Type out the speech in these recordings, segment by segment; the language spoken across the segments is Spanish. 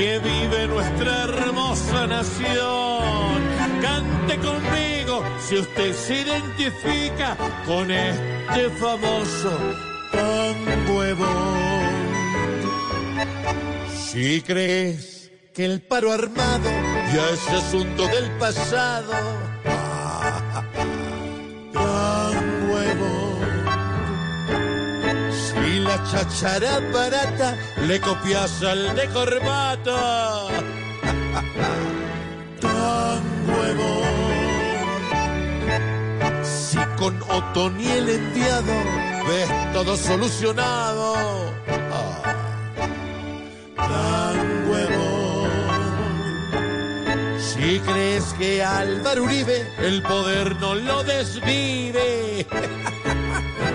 que vive nuestra hermosa nación. Cante conmigo si usted se identifica con este famoso tan huevón. Si crees que el paro armado ya es asunto del pasado, la chachara barata le copias al de corbata. Tan huevón. Si con Otoniel enviado ves todo solucionado. Ah, Tan huevón. Si crees que Álvaro Uribe el poder no lo desvive.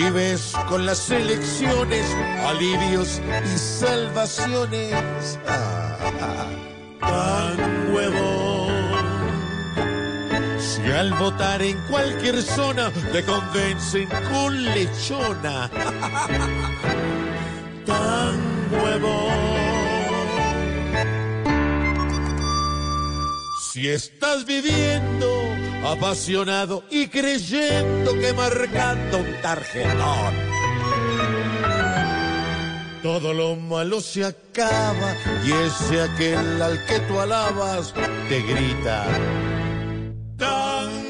Ves con las elecciones alivios y salvaciones, ah, tan huevón. Si al votar en cualquier zona te convencen con lechona, tan huevón. Si estás viviendo apasionado y creyendo que marcando un tarjetón, todo lo malo se acaba y ese aquel al que tú alabas te grita. "Tan